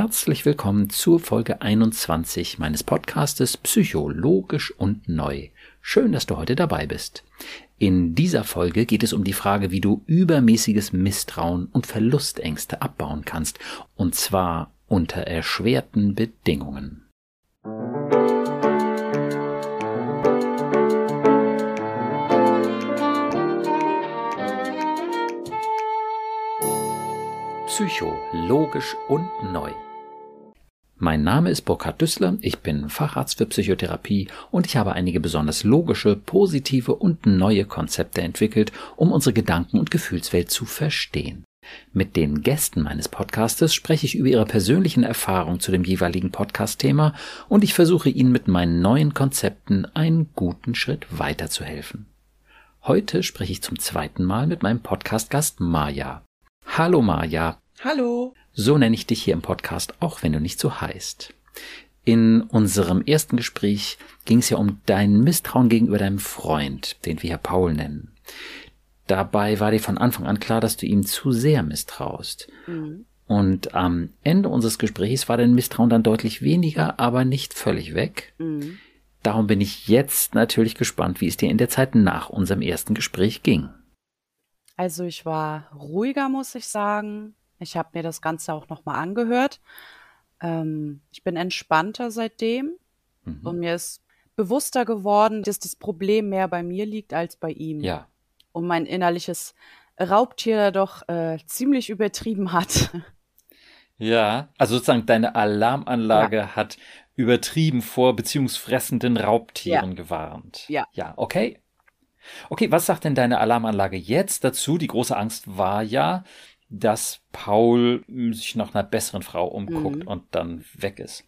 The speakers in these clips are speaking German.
Herzlich willkommen zur Folge 21 meines Podcastes Psychologisch und Neu. Schön, dass du heute dabei bist. In dieser Folge geht es um die Frage, wie du übermäßiges Misstrauen und Verlustängste abbauen kannst, und zwar unter erschwerten Bedingungen. Psycho, logisch und neu. Mein Name ist Burkhard Düssler, ich bin Facharzt für Psychotherapie und ich habe einige besonders logische, positive und neue Konzepte entwickelt, um unsere Gedanken- und Gefühlswelt zu verstehen. Mit den Gästen meines Podcastes spreche ich über ihre persönlichen Erfahrungen zu dem jeweiligen Podcast-Thema und ich versuche ihnen mit meinen neuen Konzepten einen guten Schritt weiterzuhelfen. Heute spreche ich zum zweiten Mal mit meinem Podcast-Gast Maja. Hallo Maja. Hallo. So nenne ich dich hier im Podcast, auch wenn du nicht so heißt. In unserem ersten Gespräch ging es ja um dein Misstrauen gegenüber deinem Freund, den wir hier Paul nennen. Dabei war dir von Anfang an klar, dass du ihm zu sehr misstraust. Mhm. Und am Ende unseres Gesprächs war dein Misstrauen dann deutlich weniger, aber nicht völlig weg. Mhm. Darum bin ich jetzt natürlich gespannt, wie es dir in der Zeit nach unserem ersten Gespräch ging. Also ich war ruhiger, muss ich sagen. Ich habe mir das Ganze auch nochmal angehört. Ähm, ich bin entspannter seitdem mhm. und mir ist bewusster geworden, dass das Problem mehr bei mir liegt als bei ihm. Ja. Und mein innerliches Raubtier doch äh, ziemlich übertrieben hat. Ja, also sozusagen deine Alarmanlage ja. hat übertrieben vor beziehungsfressenden Raubtieren ja. gewarnt. Ja. Ja, okay. Okay, was sagt denn deine Alarmanlage jetzt dazu? Die große Angst war ja, dass Paul sich nach einer besseren Frau umguckt mhm. und dann weg ist.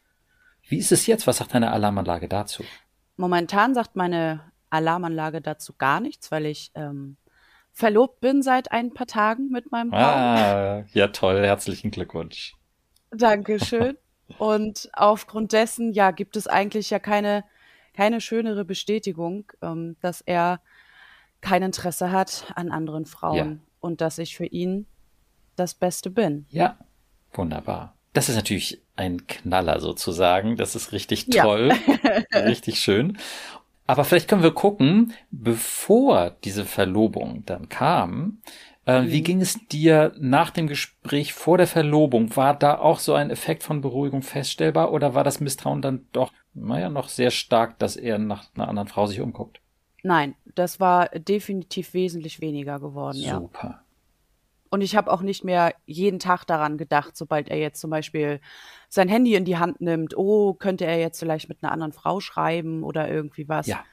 Wie ist es jetzt? Was sagt deine Alarmanlage dazu? Momentan sagt meine Alarmanlage dazu gar nichts, weil ich ähm, verlobt bin seit ein paar Tagen mit meinem Paul. Ah, ja toll, herzlichen Glückwunsch. Dankeschön. und aufgrund dessen, ja, gibt es eigentlich ja keine, keine schönere Bestätigung, ähm, dass er kein Interesse hat an anderen Frauen ja. und dass ich für ihn das Beste bin. Ja, wunderbar. Das ist natürlich ein Knaller sozusagen. Das ist richtig toll. Ja. richtig schön. Aber vielleicht können wir gucken, bevor diese Verlobung dann kam, äh, mhm. wie ging es dir nach dem Gespräch vor der Verlobung? War da auch so ein Effekt von Beruhigung feststellbar oder war das Misstrauen dann doch, naja, noch sehr stark, dass er nach einer anderen Frau sich umguckt? Nein, das war definitiv wesentlich weniger geworden, Super. ja. Und ich habe auch nicht mehr jeden Tag daran gedacht, sobald er jetzt zum Beispiel sein Handy in die Hand nimmt, oh, könnte er jetzt vielleicht mit einer anderen Frau schreiben oder irgendwie was. Ja.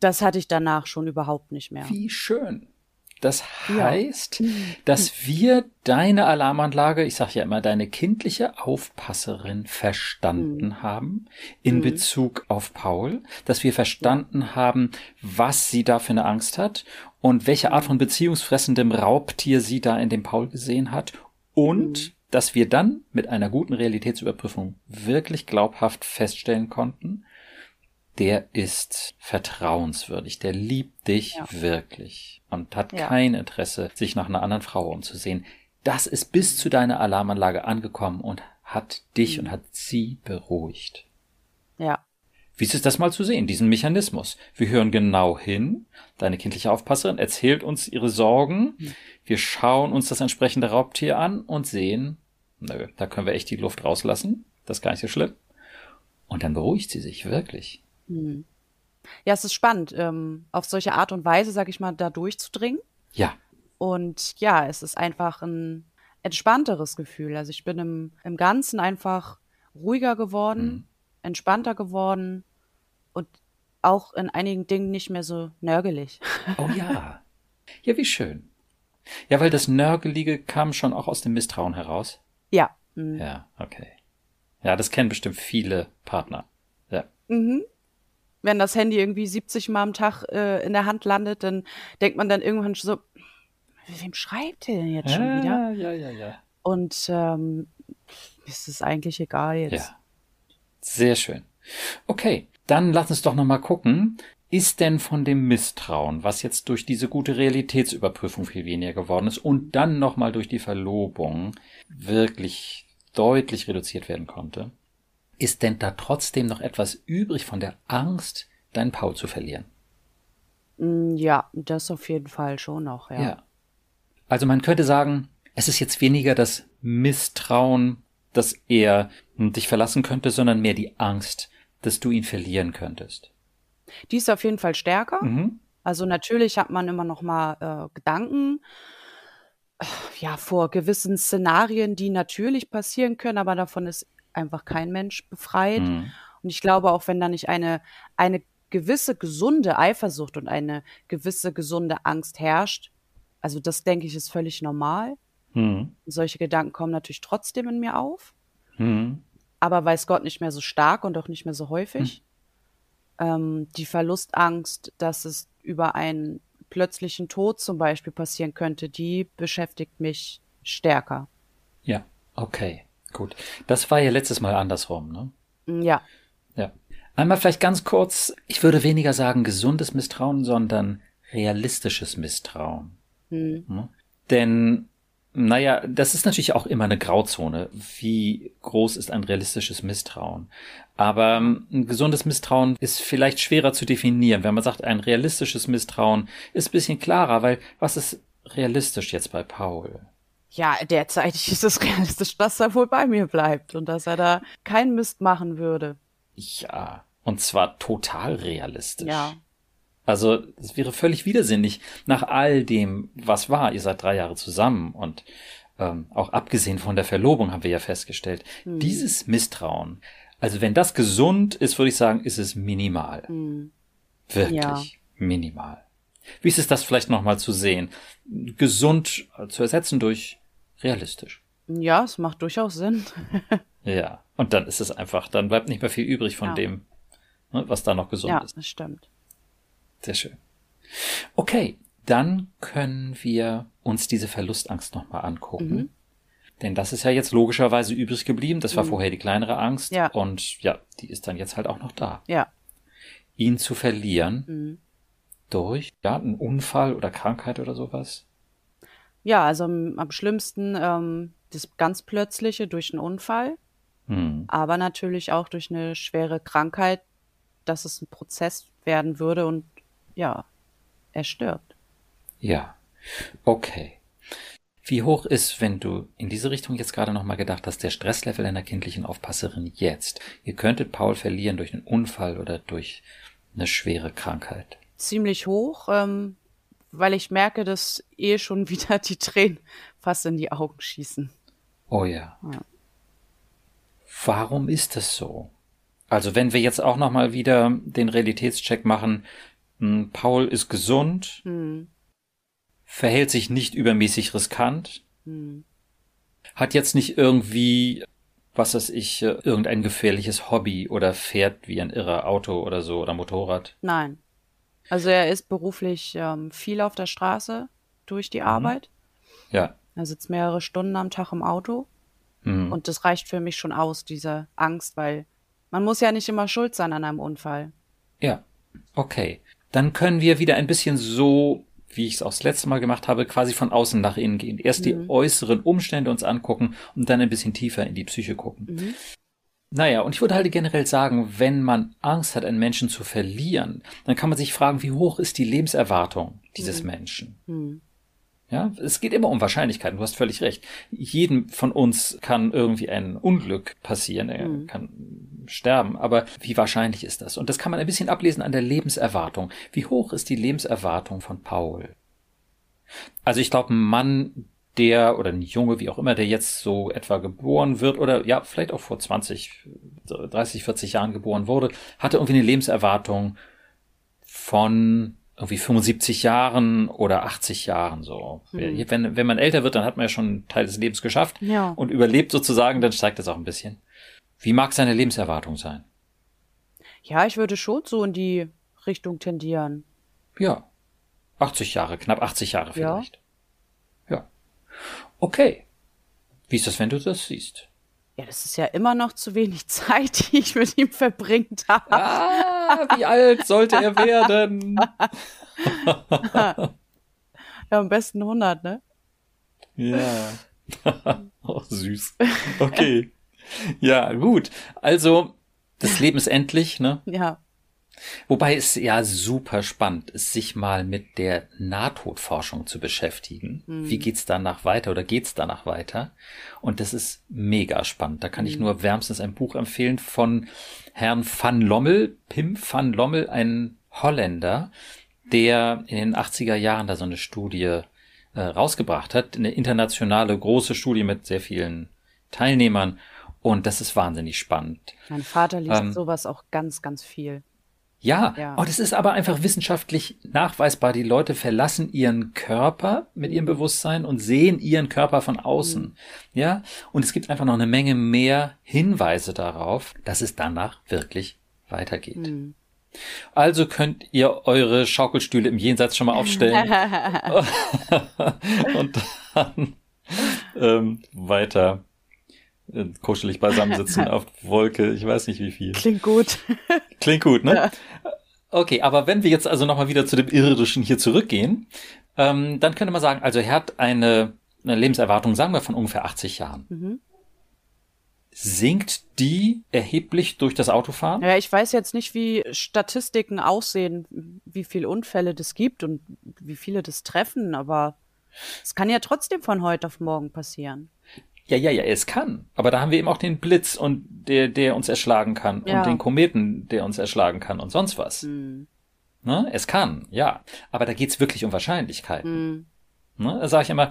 Das hatte ich danach schon überhaupt nicht mehr. Wie schön. Das heißt, ja. dass wir deine Alarmanlage, ich sage ja immer, deine kindliche Aufpasserin verstanden mhm. haben in mhm. Bezug auf Paul, dass wir verstanden haben, was sie da für eine Angst hat und welche Art von beziehungsfressendem Raubtier sie da in dem Paul gesehen hat und mhm. dass wir dann mit einer guten Realitätsüberprüfung wirklich glaubhaft feststellen konnten, der ist vertrauenswürdig, der liebt dich ja. wirklich und hat ja. kein Interesse, sich nach einer anderen Frau umzusehen. Das ist bis zu deiner Alarmanlage angekommen und hat dich mhm. und hat sie beruhigt. Ja. Wie ist es das mal zu sehen, diesen Mechanismus? Wir hören genau hin, deine kindliche Aufpasserin erzählt uns ihre Sorgen, wir schauen uns das entsprechende Raubtier an und sehen, nö, da können wir echt die Luft rauslassen, das ist gar nicht so schlimm. Und dann beruhigt sie sich wirklich. Mhm. Ja, es ist spannend, ähm, auf solche Art und Weise, sag ich mal, da durchzudringen. Ja. Und ja, es ist einfach ein entspannteres Gefühl. Also ich bin im, im Ganzen einfach ruhiger geworden, mhm. Entspannter geworden und auch in einigen Dingen nicht mehr so nörgelig. Oh ja. Ja, wie schön. Ja, weil das Nörgelige kam schon auch aus dem Misstrauen heraus. Ja. Mhm. Ja, okay. Ja, das kennen bestimmt viele Partner. Ja. Mhm wenn das Handy irgendwie 70 Mal am Tag äh, in der Hand landet, dann denkt man dann irgendwann so, wem schreibt der denn jetzt schon ja, wieder? Ja, ja, ja. Und ähm, ist es eigentlich egal jetzt. Ja. Sehr schön. Okay, dann lass uns doch nochmal gucken. Ist denn von dem Misstrauen, was jetzt durch diese gute Realitätsüberprüfung viel weniger geworden ist und dann nochmal durch die Verlobung wirklich deutlich reduziert werden konnte, ist denn da trotzdem noch etwas übrig von der Angst, deinen Paul zu verlieren? Mm, ja, das auf jeden Fall schon noch, ja. ja. Also man könnte sagen, es ist jetzt weniger das Misstrauen, dass er dich verlassen könnte, sondern mehr die Angst, dass du ihn verlieren könntest. Die ist auf jeden Fall stärker. Mhm. Also natürlich hat man immer noch mal äh, Gedanken, ja, vor gewissen Szenarien, die natürlich passieren können, aber davon ist einfach kein Mensch befreit. Mhm. Und ich glaube, auch wenn da nicht eine, eine gewisse gesunde Eifersucht und eine gewisse gesunde Angst herrscht, also das denke ich ist völlig normal. Mhm. Solche Gedanken kommen natürlich trotzdem in mir auf. Mhm. Aber weiß Gott nicht mehr so stark und auch nicht mehr so häufig. Mhm. Ähm, die Verlustangst, dass es über einen plötzlichen Tod zum Beispiel passieren könnte, die beschäftigt mich stärker. Ja, okay, gut. Das war ja letztes Mal andersrum, ne? Mm, ja. Ja. Einmal vielleicht ganz kurz, ich würde weniger sagen gesundes Misstrauen, sondern realistisches Misstrauen. Hm. Denn naja, das ist natürlich auch immer eine Grauzone. Wie groß ist ein realistisches Misstrauen? Aber ähm, ein gesundes Misstrauen ist vielleicht schwerer zu definieren. Wenn man sagt, ein realistisches Misstrauen ist ein bisschen klarer, weil was ist realistisch jetzt bei Paul? Ja, derzeitig ist es realistisch, dass er wohl bei mir bleibt und dass er da keinen Mist machen würde. Ja, und zwar total realistisch. Ja. Also es wäre völlig widersinnig nach all dem, was war. Ihr seid drei Jahre zusammen und ähm, auch abgesehen von der Verlobung haben wir ja festgestellt, hm. dieses Misstrauen, also wenn das gesund ist, würde ich sagen, ist es minimal. Hm. Wirklich ja. minimal. Wie ist es das vielleicht nochmal zu sehen? Gesund zu ersetzen durch realistisch. Ja, es macht durchaus Sinn. ja, und dann ist es einfach, dann bleibt nicht mehr viel übrig von ja. dem, ne, was da noch gesund ja, ist. Ja, das stimmt. Sehr schön. Okay, dann können wir uns diese Verlustangst nochmal angucken. Mhm. Denn das ist ja jetzt logischerweise übrig geblieben. Das war mhm. vorher die kleinere Angst. Ja. Und ja, die ist dann jetzt halt auch noch da. Ja. Ihn zu verlieren mhm. durch ja, einen Unfall oder Krankheit oder sowas. Ja, also am, am schlimmsten ähm, das ganz plötzliche durch einen Unfall. Mhm. Aber natürlich auch durch eine schwere Krankheit, dass es ein Prozess werden würde und ja, er stirbt. Ja, okay. Wie hoch ist, wenn du in diese Richtung jetzt gerade nochmal gedacht hast, der Stresslevel einer kindlichen Aufpasserin jetzt? Ihr könntet Paul verlieren durch einen Unfall oder durch eine schwere Krankheit. Ziemlich hoch, ähm, weil ich merke, dass eh schon wieder die Tränen fast in die Augen schießen. Oh ja. ja. Warum ist das so? Also wenn wir jetzt auch nochmal wieder den Realitätscheck machen, Paul ist gesund, hm. verhält sich nicht übermäßig riskant, hm. hat jetzt nicht irgendwie, was weiß ich, äh, irgendein gefährliches Hobby oder fährt wie ein irrer Auto oder so oder Motorrad. Nein. Also er ist beruflich ähm, viel auf der Straße durch die mhm. Arbeit. Ja. Er sitzt mehrere Stunden am Tag im Auto. Mhm. Und das reicht für mich schon aus, diese Angst, weil man muss ja nicht immer schuld sein an einem Unfall. Ja. Okay dann können wir wieder ein bisschen so, wie ich es auch das letzte Mal gemacht habe, quasi von außen nach innen gehen. Erst mhm. die äußeren Umstände uns angucken und dann ein bisschen tiefer in die Psyche gucken. Mhm. Naja, und ich würde halt generell sagen, wenn man Angst hat, einen Menschen zu verlieren, dann kann man sich fragen, wie hoch ist die Lebenserwartung dieses mhm. Menschen? Ja, es geht immer um Wahrscheinlichkeiten. Du hast völlig recht. Jedem von uns kann irgendwie ein Unglück passieren. Er mhm. kann sterben. Aber wie wahrscheinlich ist das? Und das kann man ein bisschen ablesen an der Lebenserwartung. Wie hoch ist die Lebenserwartung von Paul? Also ich glaube, ein Mann, der oder ein Junge, wie auch immer, der jetzt so etwa geboren wird oder ja, vielleicht auch vor 20, 30, 40 Jahren geboren wurde, hatte irgendwie eine Lebenserwartung von irgendwie 75 Jahren oder 80 Jahren so. Hm. Wenn, wenn man älter wird, dann hat man ja schon einen Teil des Lebens geschafft ja. und überlebt sozusagen, dann steigt das auch ein bisschen. Wie mag seine Lebenserwartung sein? Ja, ich würde schon so in die Richtung tendieren. Ja. 80 Jahre, knapp 80 Jahre vielleicht. Ja. ja. Okay. Wie ist das, wenn du das siehst? Ja, das ist ja immer noch zu wenig Zeit, die ich mit ihm verbringt habe. Ah, wie alt sollte er werden? ja, am besten 100, ne? Ja. oh, süß. Okay. ja, gut. Also, das Leben ist endlich, ne? Ja. Wobei es ja super spannend ist, sich mal mit der Nahtodforschung zu beschäftigen. Mhm. Wie geht's danach weiter oder geht's danach weiter? Und das ist mega spannend. Da kann mhm. ich nur wärmstens ein Buch empfehlen von Herrn van Lommel, Pim van Lommel, ein Holländer, der in den 80er Jahren da so eine Studie äh, rausgebracht hat. Eine internationale große Studie mit sehr vielen Teilnehmern. Und das ist wahnsinnig spannend. Mein Vater liest ähm, sowas auch ganz, ganz viel. Ja, ja. Oh, das ist aber einfach wissenschaftlich nachweisbar. Die Leute verlassen ihren Körper mit ihrem Bewusstsein und sehen ihren Körper von außen. Mhm. Ja, und es gibt einfach noch eine Menge mehr Hinweise darauf, dass es danach wirklich weitergeht. Mhm. Also könnt ihr eure Schaukelstühle im Jenseits schon mal aufstellen und dann ähm, weiter kuschelig beisammensitzen auf Wolke, ich weiß nicht wie viel. Klingt gut. Klingt gut, ne? Ja. Okay, aber wenn wir jetzt also nochmal wieder zu dem Irdischen hier zurückgehen, ähm, dann könnte man sagen, also er hat eine, eine Lebenserwartung, sagen wir, von ungefähr 80 Jahren. Mhm. Sinkt die erheblich durch das Autofahren? Ja, ich weiß jetzt nicht, wie Statistiken aussehen, wie viele Unfälle das gibt und wie viele das treffen, aber es kann ja trotzdem von heute auf morgen passieren. Ja, ja, ja, es kann. Aber da haben wir eben auch den Blitz und der, der uns erschlagen kann ja. und den Kometen, der uns erschlagen kann und sonst was. Mhm. Ne? Es kann, ja. Aber da geht's wirklich um Wahrscheinlichkeiten. Mhm. Ne? Da sage ich immer,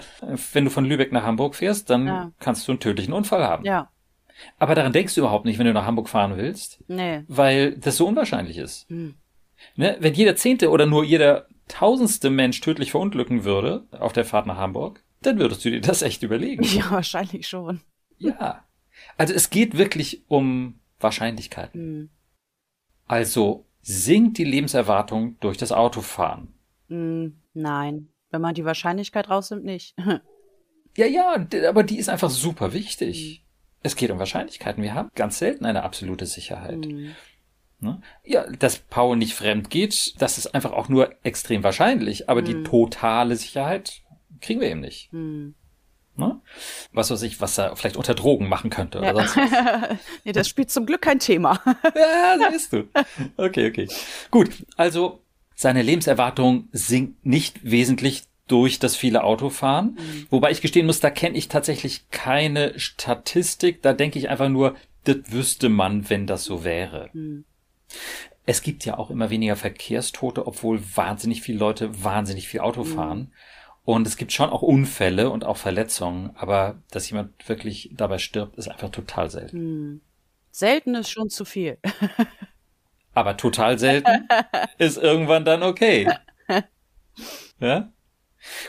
wenn du von Lübeck nach Hamburg fährst, dann ja. kannst du einen tödlichen Unfall haben. Ja. Aber daran denkst du überhaupt nicht, wenn du nach Hamburg fahren willst. Nee. Weil das so unwahrscheinlich ist. Mhm. Ne? Wenn jeder Zehnte oder nur jeder tausendste Mensch tödlich verunglücken würde auf der Fahrt nach Hamburg, dann würdest du dir das echt überlegen. Ja, wahrscheinlich schon. Ja. Also es geht wirklich um Wahrscheinlichkeiten. Mhm. Also sinkt die Lebenserwartung durch das Autofahren? Mhm, nein. Wenn man die Wahrscheinlichkeit rausnimmt, nicht. ja, ja, aber die ist einfach super wichtig. Mhm. Es geht um Wahrscheinlichkeiten. Wir haben ganz selten eine absolute Sicherheit. Mhm. Ne? Ja, dass Paul nicht fremd geht, das ist einfach auch nur extrem wahrscheinlich, aber die mhm. totale Sicherheit kriegen wir eben nicht. Hm. Ne? Was weiß ich, was er vielleicht unter Drogen machen könnte oder ja. sonst was. nee, das spielt zum Glück kein Thema. ja, siehst du. Okay, okay. Gut, also seine Lebenserwartung sinkt nicht wesentlich durch das viele Autofahren. Mhm. Wobei ich gestehen muss, da kenne ich tatsächlich keine Statistik. Da denke ich einfach nur, das wüsste man, wenn das so wäre. Mhm. Es gibt ja auch immer weniger Verkehrstote, obwohl wahnsinnig viele Leute wahnsinnig viel Auto fahren. Mhm. Und es gibt schon auch Unfälle und auch Verletzungen, aber dass jemand wirklich dabei stirbt, ist einfach total selten. Hm. Selten ist schon zu viel. aber total selten ist irgendwann dann okay. Ja?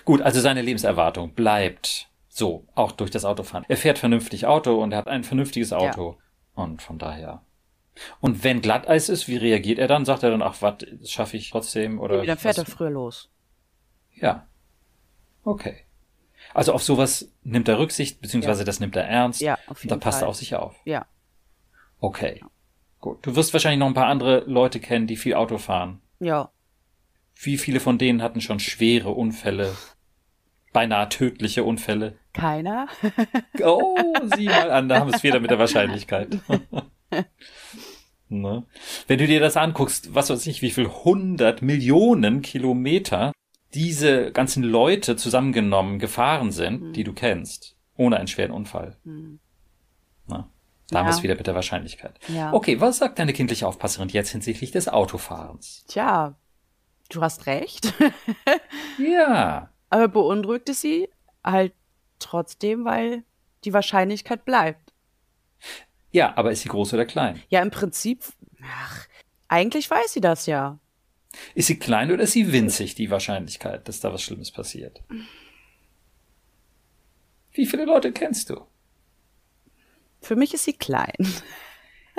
Gut, also seine Lebenserwartung bleibt so, auch durch das Autofahren. Er fährt vernünftig Auto und er hat ein vernünftiges Auto. Ja. Und von daher. Und wenn Glatteis ist, wie reagiert er dann? Sagt er dann, ach, was, schaffe ich trotzdem? Oder nee, dann fährt was? er früher los. Ja, Okay. Also auf sowas nimmt er Rücksicht, beziehungsweise ja. das nimmt er ernst. Ja, auf jeden und da passt er auf sich auf. Ja. Okay. Gut. Du wirst wahrscheinlich noch ein paar andere Leute kennen, die viel Auto fahren. Ja. Wie viele von denen hatten schon schwere Unfälle? Beinahe tödliche Unfälle? Keiner. oh, sieh mal an, da haben wir es wieder mit der Wahrscheinlichkeit. ne? Wenn du dir das anguckst, was weiß ich, wie viel hundert Millionen Kilometer diese ganzen Leute zusammengenommen gefahren sind, mhm. die du kennst, ohne einen schweren Unfall. Mhm. Na, da haben wir es wieder mit der Wahrscheinlichkeit. Ja. Okay, was sagt deine kindliche Aufpasserin jetzt hinsichtlich des Autofahrens? Tja, du hast recht. ja. Aber beunruhigt es sie halt trotzdem, weil die Wahrscheinlichkeit bleibt. Ja, aber ist sie groß oder klein? Ja, im Prinzip, ach, eigentlich weiß sie das ja. Ist sie klein oder ist sie winzig, die Wahrscheinlichkeit, dass da was Schlimmes passiert? Wie viele Leute kennst du? Für mich ist sie klein.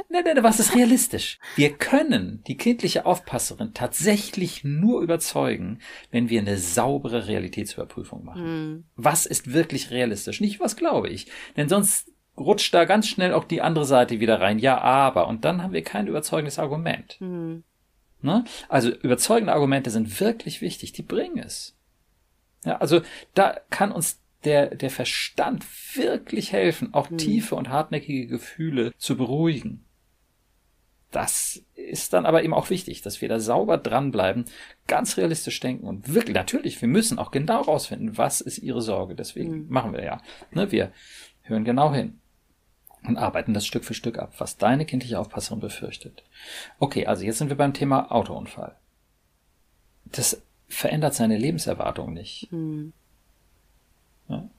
Nein, nein, was ist realistisch? Wir können die kindliche Aufpasserin tatsächlich nur überzeugen, wenn wir eine saubere Realitätsüberprüfung machen. Mhm. Was ist wirklich realistisch? Nicht, was glaube ich. Denn sonst rutscht da ganz schnell auch die andere Seite wieder rein. Ja, aber. Und dann haben wir kein überzeugendes Argument. Mhm. Ne? Also überzeugende Argumente sind wirklich wichtig, die bringen es. Ja, also da kann uns der, der Verstand wirklich helfen, auch mhm. tiefe und hartnäckige Gefühle zu beruhigen. Das ist dann aber eben auch wichtig, dass wir da sauber dranbleiben, ganz realistisch denken und wirklich, natürlich, wir müssen auch genau rausfinden, was ist ihre Sorge. Deswegen mhm. machen wir ja. Ne, wir hören genau hin und arbeiten das Stück für Stück ab, was deine kindliche Aufpasserin befürchtet. Okay, also jetzt sind wir beim Thema Autounfall. Das verändert seine Lebenserwartung nicht. Mhm. Ja?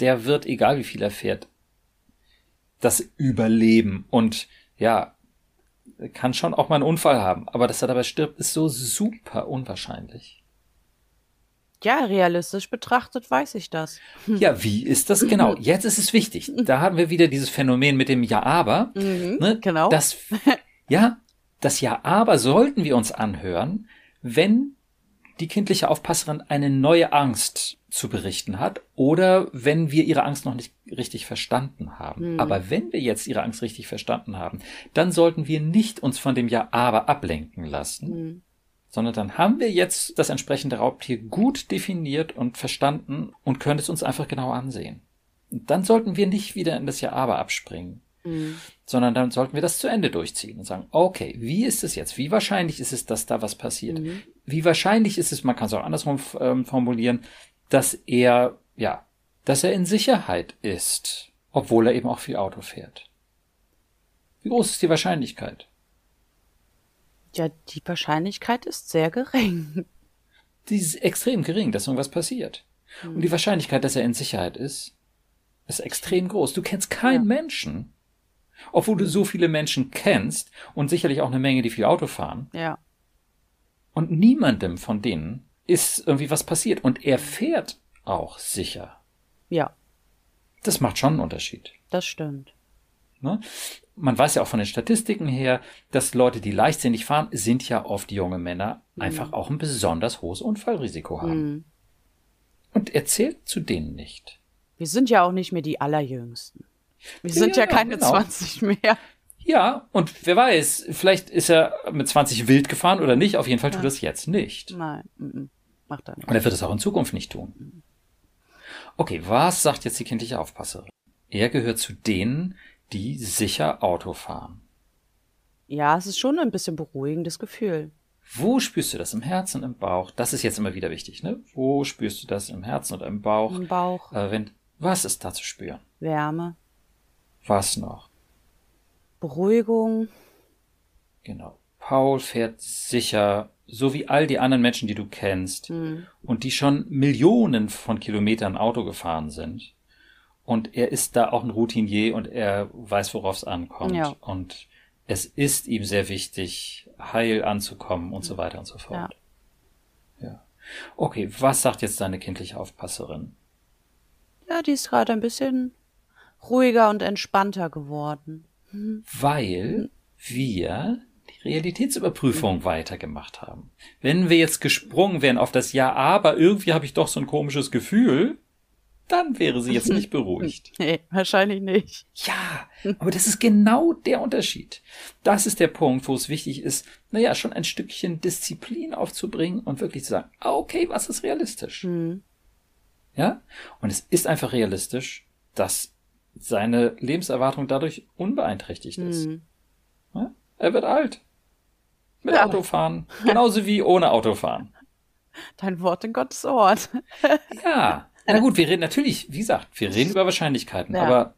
Der wird, egal wie viel er fährt, das überleben und ja, kann schon auch mal einen Unfall haben, aber dass er dabei stirbt, ist so super unwahrscheinlich. Ja, realistisch betrachtet weiß ich das. Ja, wie ist das genau? Jetzt ist es wichtig. Da haben wir wieder dieses Phänomen mit dem Ja, aber. Mhm, ne? Genau. Das, ja, das Ja, aber sollten wir uns anhören, wenn die kindliche Aufpasserin eine neue Angst zu berichten hat oder wenn wir ihre Angst noch nicht richtig verstanden haben. Mhm. Aber wenn wir jetzt ihre Angst richtig verstanden haben, dann sollten wir nicht uns von dem Ja, aber ablenken lassen, mhm. Sondern dann haben wir jetzt das entsprechende Raubtier gut definiert und verstanden und können es uns einfach genau ansehen. Und dann sollten wir nicht wieder in das Ja, aber abspringen. Mhm. Sondern dann sollten wir das zu Ende durchziehen und sagen, okay, wie ist es jetzt? Wie wahrscheinlich ist es, dass da was passiert? Mhm. Wie wahrscheinlich ist es, man kann es auch andersrum ähm, formulieren, dass er, ja, dass er in Sicherheit ist, obwohl er eben auch viel Auto fährt? Wie groß ist die Wahrscheinlichkeit? Ja, die Wahrscheinlichkeit ist sehr gering. Die ist extrem gering, dass irgendwas passiert. Mhm. Und die Wahrscheinlichkeit, dass er in Sicherheit ist, ist extrem groß. Du kennst keinen ja. Menschen, obwohl du so viele Menschen kennst und sicherlich auch eine Menge, die viel Auto fahren. Ja. Und niemandem von denen ist irgendwie was passiert. Und er fährt auch sicher. Ja. Das macht schon einen Unterschied. Das stimmt. Ne? Man weiß ja auch von den Statistiken her, dass Leute, die leichtsinnig fahren, sind ja oft junge Männer, mhm. einfach auch ein besonders hohes Unfallrisiko haben. Mhm. Und er zählt zu denen nicht. Wir sind ja auch nicht mehr die Allerjüngsten. Wir sind ja, ja keine genau. 20 mehr. Ja, und wer weiß, vielleicht ist er mit 20 wild gefahren oder nicht. Auf jeden Fall tut er ja. das jetzt nicht. Nein, macht er nicht. Und er wird es auch in Zukunft nicht tun. Okay, was sagt jetzt die kindliche Aufpasserin? Er gehört zu denen, die sicher Auto fahren. Ja, es ist schon ein bisschen beruhigendes Gefühl. Wo spürst du das? Im Herzen, im Bauch? Das ist jetzt immer wieder wichtig, ne? Wo spürst du das? Im Herzen oder im Bauch? Im Bauch. Äh, wenn, was ist da zu spüren? Wärme. Was noch? Beruhigung. Genau. Paul fährt sicher, so wie all die anderen Menschen, die du kennst mhm. und die schon Millionen von Kilometern Auto gefahren sind. Und er ist da auch ein Routinier und er weiß, worauf es ankommt. Ja. Und es ist ihm sehr wichtig, heil anzukommen und so weiter und so fort. Ja. ja. Okay, was sagt jetzt deine kindliche Aufpasserin? Ja, die ist gerade ein bisschen ruhiger und entspannter geworden. Mhm. Weil wir die Realitätsüberprüfung mhm. weitergemacht haben. Wenn wir jetzt gesprungen wären auf das Ja, aber irgendwie habe ich doch so ein komisches Gefühl, dann wäre sie jetzt nicht beruhigt. Nee, wahrscheinlich nicht. Ja, aber das ist genau der Unterschied. Das ist der Punkt, wo es wichtig ist, naja, schon ein Stückchen Disziplin aufzubringen und wirklich zu sagen, okay, was ist realistisch? Mhm. Ja? Und es ist einfach realistisch, dass seine Lebenserwartung dadurch unbeeinträchtigt ist. Mhm. Ja? Er wird alt. Mit ja. Autofahren. Genauso wie ohne Autofahren. Dein Wort in Gottes Ort. ja. Na gut, wir reden natürlich, wie gesagt, wir reden über Wahrscheinlichkeiten, ja. aber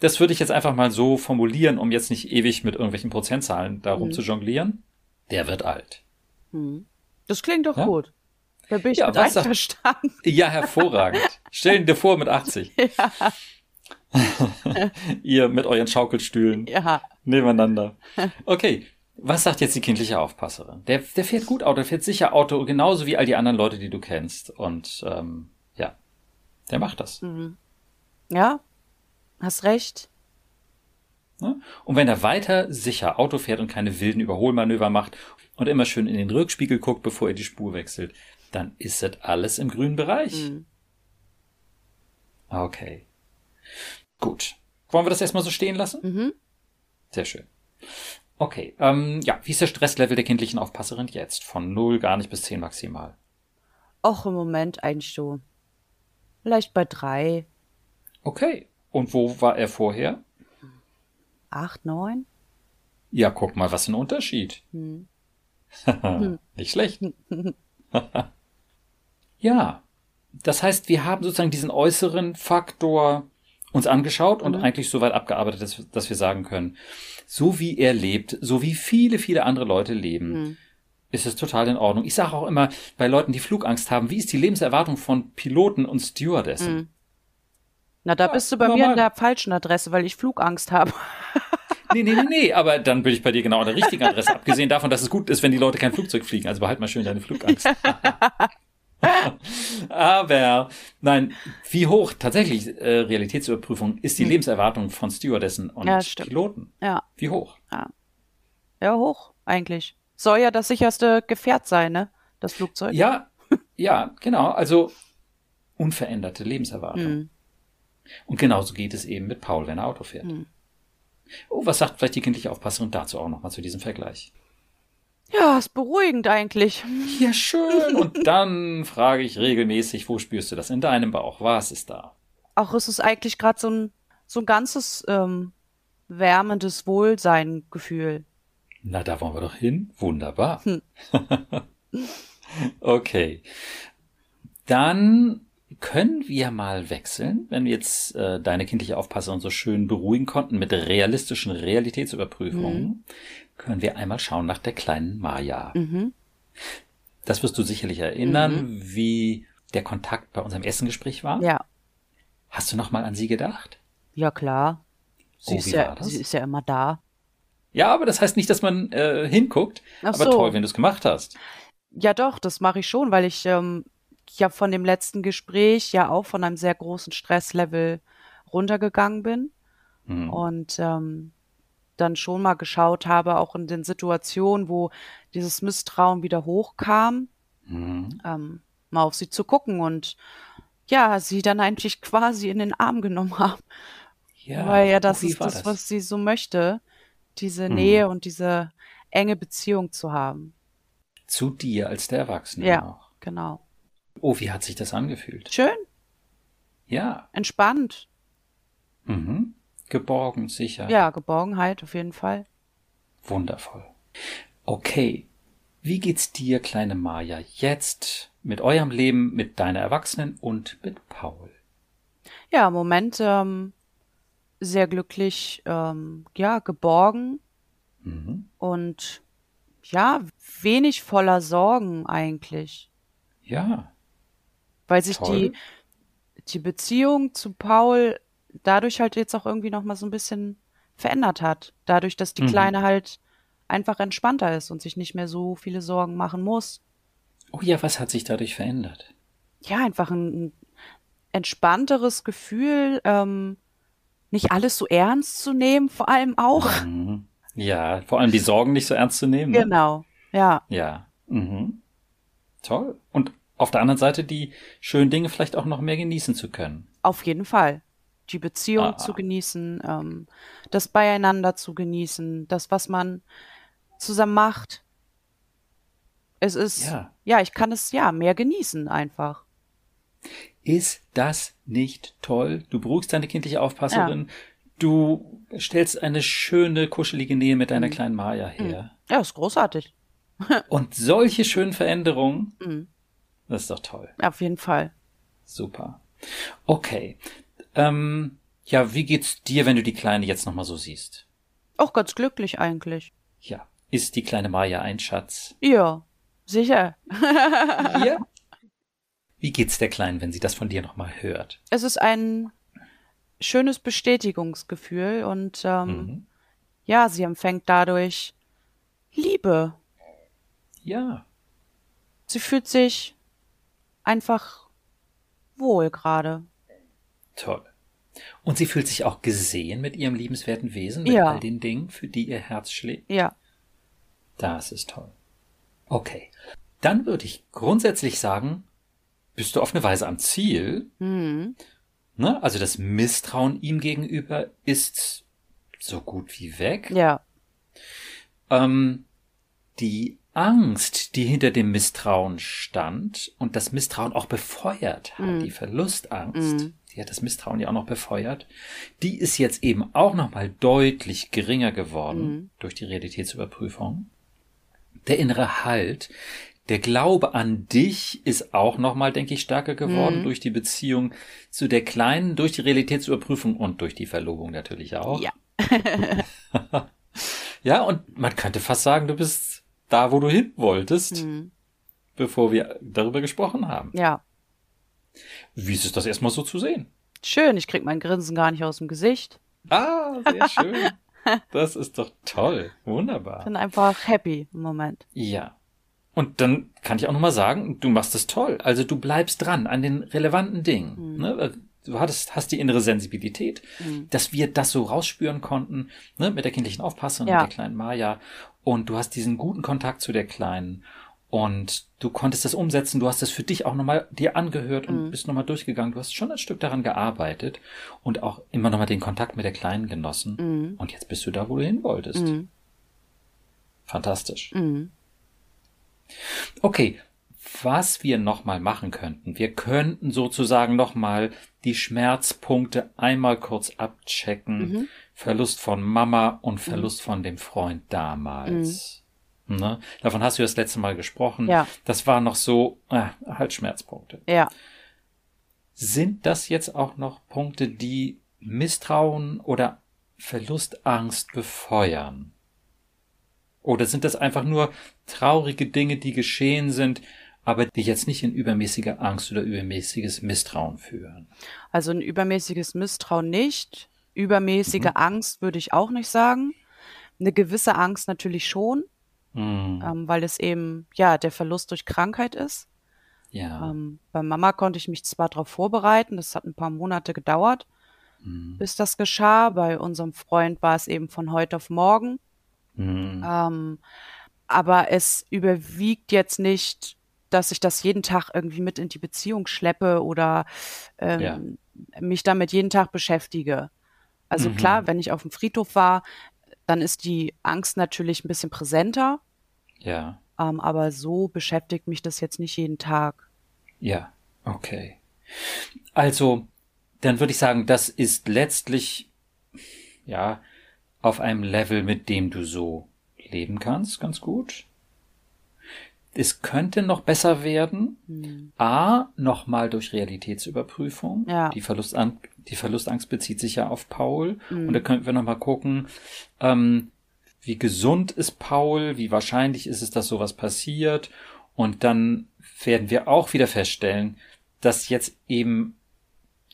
das würde ich jetzt einfach mal so formulieren, um jetzt nicht ewig mit irgendwelchen Prozentzahlen darum mhm. zu jonglieren. Der wird alt. Mhm. Das klingt doch ja? gut. Da bin ich ja, einverstanden. Ja, hervorragend. Stell dir vor mit 80. Ja. Ihr mit euren Schaukelstühlen ja. nebeneinander. Okay, was sagt jetzt die kindliche Aufpasserin? Der, der fährt gut Auto, der fährt sicher Auto, genauso wie all die anderen Leute, die du kennst. Und ähm, ja, der macht das. Mhm. Ja, hast recht. Ne? Und wenn er weiter sicher Auto fährt und keine wilden Überholmanöver macht und immer schön in den Rückspiegel guckt, bevor er die Spur wechselt, dann ist das alles im grünen Bereich. Mhm. Okay. Gut. Wollen wir das erstmal so stehen lassen? Mhm. Sehr schön. Okay, ähm, ja, wie ist der Stresslevel der kindlichen Aufpasserin jetzt? Von 0 gar nicht bis 10 maximal. Och, im Moment eigentlich so Vielleicht bei drei. Okay. Und wo war er vorher? Acht, neun? Ja, guck mal, was ein Unterschied. Hm. Nicht schlecht. ja. Das heißt, wir haben sozusagen diesen äußeren Faktor uns angeschaut und mhm. eigentlich so weit abgearbeitet, dass, dass, wir sagen können, so wie er lebt, so wie viele, viele andere Leute leben, mhm. Ist es total in Ordnung. Ich sage auch immer bei Leuten, die Flugangst haben, wie ist die Lebenserwartung von Piloten und Stewardessen? Mhm. Na, da ja, bist du bei mir an der falschen Adresse, weil ich Flugangst habe. Nee, nee, nee, nee, aber dann bin ich bei dir genau an der richtigen Adresse, abgesehen davon, dass es gut ist, wenn die Leute kein Flugzeug fliegen. Also behalt mal schön deine Flugangst. aber nein, wie hoch tatsächlich äh, Realitätsüberprüfung ist die hm. Lebenserwartung von Stewardessen und ja, Piloten? Ja. Wie hoch? Ja. ja, hoch eigentlich. Soll ja das sicherste Gefährt sein, ne? Das Flugzeug. Ja, ja, genau. Also unveränderte Lebenserwartung. Hm. Und genauso geht es eben mit Paul, wenn er Auto fährt. Hm. Oh, was sagt vielleicht die kindliche Aufpasserin dazu auch nochmal zu diesem Vergleich? Ja, ist beruhigend eigentlich. Ja, schön. Und dann frage ich regelmäßig, wo spürst du das in deinem Bauch? Was ist da? Auch es ist eigentlich gerade so ein, so ein ganzes ähm, wärmendes Wohlsein-Gefühl. Na, da wollen wir doch hin. Wunderbar. Hm. okay. Dann können wir mal wechseln, wenn wir jetzt äh, deine kindliche Aufpasserin so schön beruhigen konnten mit realistischen Realitätsüberprüfungen, mhm. können wir einmal schauen nach der kleinen Maya. Mhm. Das wirst du sicherlich erinnern, mhm. wie der Kontakt bei unserem Essengespräch war. Ja. Hast du noch mal an sie gedacht? Ja, klar. Sie, oh, ist, ja, sie ist ja immer da. Ja, aber das heißt nicht, dass man äh, hinguckt. Ach aber so. toll, wenn du es gemacht hast. Ja, doch, das mache ich schon, weil ich ähm, ja von dem letzten Gespräch ja auch von einem sehr großen Stresslevel runtergegangen bin mhm. und ähm, dann schon mal geschaut habe, auch in den Situationen, wo dieses Misstrauen wieder hochkam, mhm. ähm, mal auf sie zu gucken und ja, sie dann eigentlich quasi in den Arm genommen haben. Ja, Weil ja, das ist das, das, was sie so möchte, diese mhm. Nähe und diese enge Beziehung zu haben. Zu dir als der Erwachsene ja, auch. genau. Oh, wie hat sich das angefühlt? Schön. Ja. Entspannt. Mhm. Geborgen, sicher. Ja, Geborgenheit auf jeden Fall. Wundervoll. Okay. Wie geht's dir, kleine Maja, jetzt mit eurem Leben, mit deiner Erwachsenen und mit Paul? Ja, im Moment ähm, sehr glücklich, ähm, ja, geborgen mhm. und ja, wenig voller Sorgen eigentlich. Ja. Weil sich die, die Beziehung zu Paul dadurch halt jetzt auch irgendwie nochmal so ein bisschen verändert hat. Dadurch, dass die mhm. Kleine halt einfach entspannter ist und sich nicht mehr so viele Sorgen machen muss. Oh ja, was hat sich dadurch verändert? Ja, einfach ein, ein entspannteres Gefühl, ähm, nicht alles so ernst zu nehmen, vor allem auch. Mhm. Ja, vor allem die Sorgen nicht so ernst zu nehmen. Ne? Genau, ja. Ja. Mhm. Toll. Und auf der anderen Seite die schönen Dinge vielleicht auch noch mehr genießen zu können. Auf jeden Fall. Die Beziehung ah. zu genießen, ähm, das Beieinander zu genießen, das, was man zusammen macht. Es ist, ja, ja ich kann es ja mehr genießen einfach. Ist das nicht toll? Du beruhigst deine kindliche Aufpasserin, ja. du stellst eine schöne, kuschelige Nähe mit deiner mhm. kleinen Maya her. Mhm. Ja, ist großartig. Und solche schönen Veränderungen, mhm. Das ist doch toll. Auf jeden Fall. Super. Okay. Ähm, ja, wie geht's dir, wenn du die Kleine jetzt nochmal so siehst? Auch ganz glücklich eigentlich. Ja. Ist die kleine Maya ein Schatz? Ja, sicher. ja. Wie geht's der Kleinen, wenn sie das von dir nochmal hört? Es ist ein schönes Bestätigungsgefühl und ähm, mhm. ja, sie empfängt dadurch Liebe. Ja. Sie fühlt sich einfach wohl gerade. Toll. Und sie fühlt sich auch gesehen mit ihrem liebenswerten Wesen, mit ja. all den Dingen, für die ihr Herz schlägt. Ja. Das ist toll. Okay. Dann würde ich grundsätzlich sagen, bist du auf eine Weise am Ziel. Mhm. Ne? Also das Misstrauen ihm gegenüber ist so gut wie weg. Ja. Ähm, die Angst, die hinter dem Misstrauen stand und das Misstrauen auch befeuert hat, mm. die Verlustangst, mm. die hat das Misstrauen ja auch noch befeuert, die ist jetzt eben auch nochmal deutlich geringer geworden mm. durch die Realitätsüberprüfung. Der innere Halt, der Glaube an dich ist auch nochmal, denke ich, stärker geworden mhm. durch die Beziehung zu der Kleinen, durch die Realitätsüberprüfung und durch die Verlobung natürlich auch. Ja. ja, und man könnte fast sagen, du bist da, wo du hin wolltest, mhm. bevor wir darüber gesprochen haben. Ja. Wie ist es das erstmal so zu sehen? Schön, ich krieg mein Grinsen gar nicht aus dem Gesicht. Ah, sehr schön. das ist doch toll. Wunderbar. Bin einfach happy im Moment. Ja. Und dann kann ich auch nochmal sagen, du machst es toll. Also du bleibst dran an den relevanten Dingen. Mhm. Ne? Du hattest, hast die innere Sensibilität, mhm. dass wir das so rausspüren konnten, ne? mit der kindlichen Aufpasserin, ja. mit der kleinen Maya. Und du hast diesen guten Kontakt zu der Kleinen. Und du konntest das umsetzen, du hast es für dich auch nochmal dir angehört und mhm. bist nochmal durchgegangen. Du hast schon ein Stück daran gearbeitet und auch immer nochmal den Kontakt mit der Kleinen genossen. Mhm. Und jetzt bist du da, wo du hin wolltest. Mhm. Fantastisch. Okay, was wir nochmal machen könnten. Wir könnten sozusagen nochmal die Schmerzpunkte einmal kurz abchecken. Mhm. Verlust von Mama und mhm. Verlust mhm. von dem Freund damals. Mhm. Ne? Davon hast du das letzte Mal gesprochen. Ja. Das war noch so, äh, halt Schmerzpunkte. Ja. Sind das jetzt auch noch Punkte, die Misstrauen oder Verlustangst befeuern? Oder sind das einfach nur traurige Dinge, die geschehen sind, aber die jetzt nicht in übermäßige Angst oder übermäßiges Misstrauen führen? Also ein übermäßiges Misstrauen nicht. Übermäßige mhm. Angst würde ich auch nicht sagen. Eine gewisse Angst natürlich schon, mhm. ähm, weil es eben ja der Verlust durch Krankheit ist. Ja. Ähm, bei Mama konnte ich mich zwar darauf vorbereiten, das hat ein paar Monate gedauert, mhm. bis das geschah. Bei unserem Freund war es eben von heute auf morgen. Mhm. Ähm, aber es überwiegt jetzt nicht, dass ich das jeden Tag irgendwie mit in die Beziehung schleppe oder ähm, ja. mich damit jeden Tag beschäftige. Also mhm. klar, wenn ich auf dem Friedhof war, dann ist die Angst natürlich ein bisschen präsenter. Ja. Ähm, aber so beschäftigt mich das jetzt nicht jeden Tag. Ja, okay. Also, dann würde ich sagen, das ist letztlich, ja, auf einem Level, mit dem du so leben kannst, ganz gut. Es könnte noch besser werden. Hm. A, nochmal durch Realitätsüberprüfung. Ja. Die, Verlustan die Verlustangst bezieht sich ja auf Paul. Hm. Und da könnten wir nochmal gucken, ähm, wie gesund ist Paul, wie wahrscheinlich ist es, dass sowas passiert. Und dann werden wir auch wieder feststellen, dass jetzt eben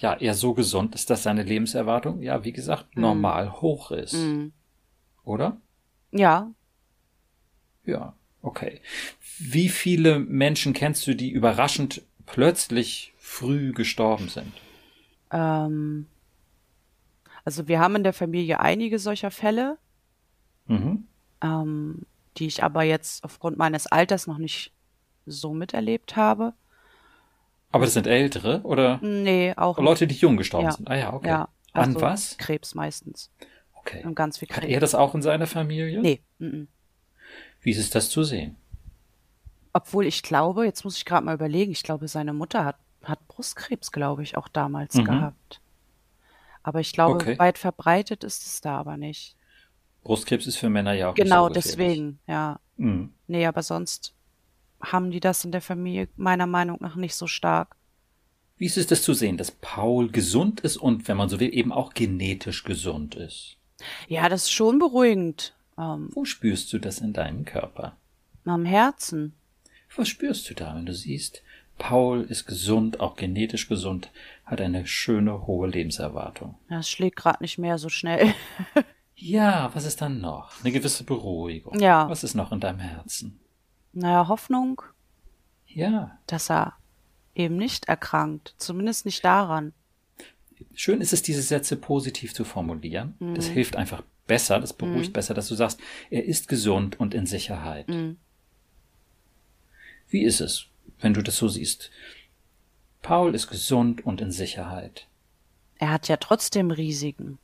ja, er so gesund ist, dass seine Lebenserwartung, ja, wie gesagt, mhm. normal hoch ist. Mhm. Oder? Ja. Ja, okay. Wie viele Menschen kennst du, die überraschend plötzlich früh gestorben sind? Ähm, also wir haben in der Familie einige solcher Fälle, mhm. ähm, die ich aber jetzt aufgrund meines Alters noch nicht so miterlebt habe. Aber das sind ältere oder? Nee, auch. Leute, die jung gestorben ja. sind. Ah ja, okay. Ja, also An was? Krebs meistens. Okay. Und ganz viel Krebs. Hat er das auch in seiner Familie? Nee. M -m. Wie ist es das zu sehen? Obwohl ich glaube, jetzt muss ich gerade mal überlegen, ich glaube, seine Mutter hat, hat Brustkrebs, glaube ich, auch damals mhm. gehabt. Aber ich glaube, okay. weit verbreitet ist es da aber nicht. Brustkrebs ist für Männer ja auch Genau, so deswegen, ja. Mhm. Nee, aber sonst haben die das in der Familie meiner Meinung nach nicht so stark. Wie ist es das zu sehen, dass Paul gesund ist und, wenn man so will, eben auch genetisch gesund ist? Ja, das ist schon beruhigend. Ähm, Wo spürst du das in deinem Körper? Am Herzen. Was spürst du da, wenn du siehst, Paul ist gesund, auch genetisch gesund, hat eine schöne hohe Lebenserwartung? Ja, es schlägt gerade nicht mehr so schnell. ja, was ist dann noch? Eine gewisse Beruhigung. Ja. Was ist noch in deinem Herzen? Naja, Hoffnung, ja. dass er eben nicht erkrankt, zumindest nicht daran. Schön ist es, diese Sätze positiv zu formulieren. Mhm. Das hilft einfach besser, das beruhigt mhm. besser, dass du sagst, er ist gesund und in Sicherheit. Mhm. Wie ist es, wenn du das so siehst? Paul ist gesund und in Sicherheit. Er hat ja trotzdem Risiken.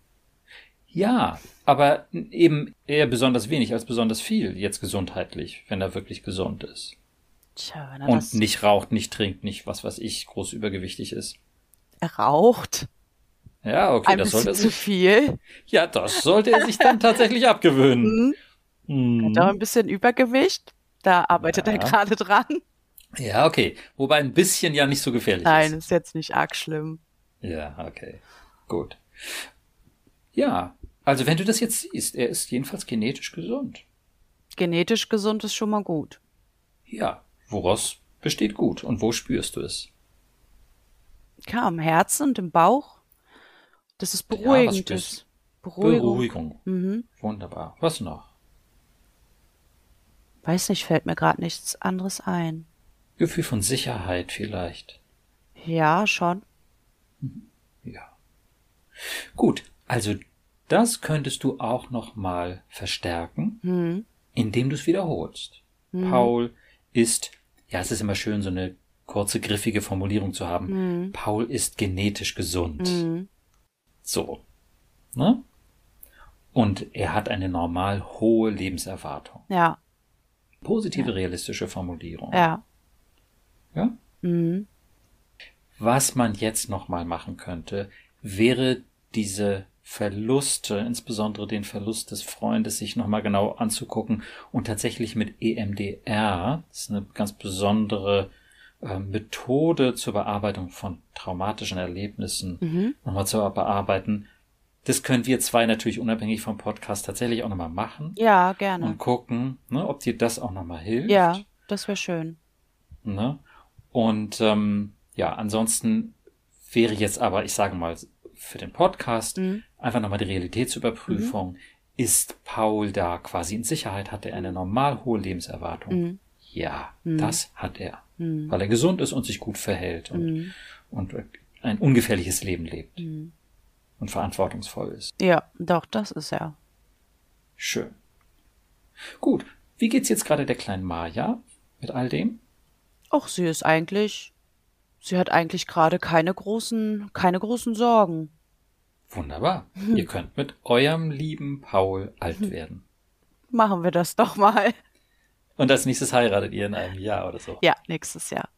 Ja, aber eben eher besonders wenig als besonders viel, jetzt gesundheitlich, wenn er wirklich gesund ist. Tja, wenn er Und nicht raucht, nicht trinkt, nicht was weiß ich, groß übergewichtig ist. Er raucht. Ja, okay, Ein das sollte er sich. zu viel. Ja, das sollte er sich dann tatsächlich abgewöhnen. Mhm. Hat auch ein bisschen Übergewicht. Da arbeitet ja. er gerade dran. Ja, okay. Wobei ein bisschen ja nicht so gefährlich Nein, ist. Nein, ist jetzt nicht arg schlimm. Ja, okay. Gut. Ja, also wenn du das jetzt siehst, er ist jedenfalls genetisch gesund. Genetisch gesund ist schon mal gut. Ja, woraus besteht gut und wo spürst du es? Ja, im Herzen und im Bauch. Das ist beruhigend. Ja, Beruhigung. Beruhigung. Mhm. Wunderbar. Was noch? Weiß nicht, fällt mir gerade nichts anderes ein. Gefühl von Sicherheit vielleicht. Ja, schon. Mhm. Ja. Gut, also das könntest du auch noch mal verstärken, mhm. indem du es wiederholst. Mhm. Paul ist, ja, es ist immer schön, so eine kurze, griffige Formulierung zu haben. Mhm. Paul ist genetisch gesund. Mhm. So. Ne? Und er hat eine normal hohe Lebenserwartung. Ja. Positive, ja. realistische Formulierung. Ja. Ja? Mhm. Was man jetzt noch mal machen könnte, wäre diese Verluste, insbesondere den Verlust des Freundes, sich nochmal genau anzugucken und tatsächlich mit EMDR, das ist eine ganz besondere äh, Methode zur Bearbeitung von traumatischen Erlebnissen, mhm. nochmal zu bearbeiten. Das können wir zwei natürlich unabhängig vom Podcast tatsächlich auch nochmal machen. Ja, gerne. Und gucken, ne, ob dir das auch nochmal hilft. Ja, das wäre schön. Ne? Und ähm, ja, ansonsten wäre jetzt aber, ich sage mal, für den Podcast mhm. einfach nochmal die Realitätsüberprüfung. Mhm. Ist Paul da quasi in Sicherheit? Hat er eine normal hohe Lebenserwartung? Mhm. Ja, mhm. das hat er. Mhm. Weil er gesund ist und sich gut verhält und, mhm. und ein ungefährliches Leben lebt. Und verantwortungsvoll ist. Ja, doch, das ist er. Schön. Gut. Wie geht's jetzt gerade der kleinen Maja mit all dem? Ach, sie ist eigentlich Sie hat eigentlich gerade keine großen, keine großen Sorgen. Wunderbar. Hm. Ihr könnt mit eurem lieben Paul alt hm. werden. Machen wir das doch mal. Und als nächstes heiratet ihr in einem Jahr oder so. Ja, nächstes Jahr.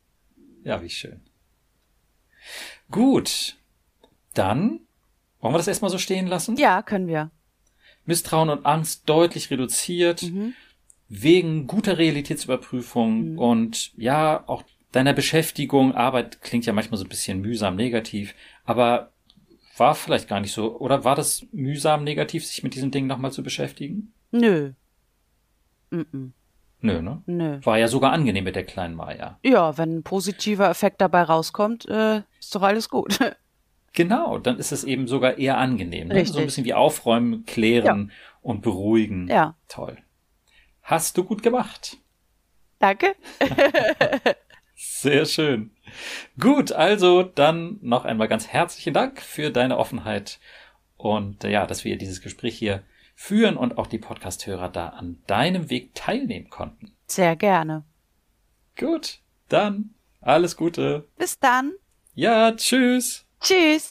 Ja, wie schön. Gut. Dann wollen wir das erstmal so stehen lassen? Ja, können wir. Misstrauen und Angst deutlich reduziert. Mhm. Wegen guter Realitätsüberprüfung mhm. und ja, auch deiner Beschäftigung, Arbeit klingt ja manchmal so ein bisschen mühsam negativ, aber war vielleicht gar nicht so, oder war das mühsam negativ, sich mit diesen Dingen nochmal zu beschäftigen? Nö. Mm -mm. Nö, ne? Nö. War ja sogar angenehm mit der kleinen Maya. Ja, wenn ein positiver Effekt dabei rauskommt, äh, ist doch alles gut. genau, dann ist es eben sogar eher angenehm. Ne? So ein bisschen wie aufräumen, klären ja. und beruhigen. Ja. Toll. Hast du gut gemacht. Danke. Sehr schön. Gut, also dann noch einmal ganz herzlichen Dank für deine Offenheit und äh, ja, dass wir dieses Gespräch hier führen und auch die Podcasthörer da an deinem Weg teilnehmen konnten. Sehr gerne. Gut, dann alles Gute. Bis dann. Ja, tschüss. Tschüss.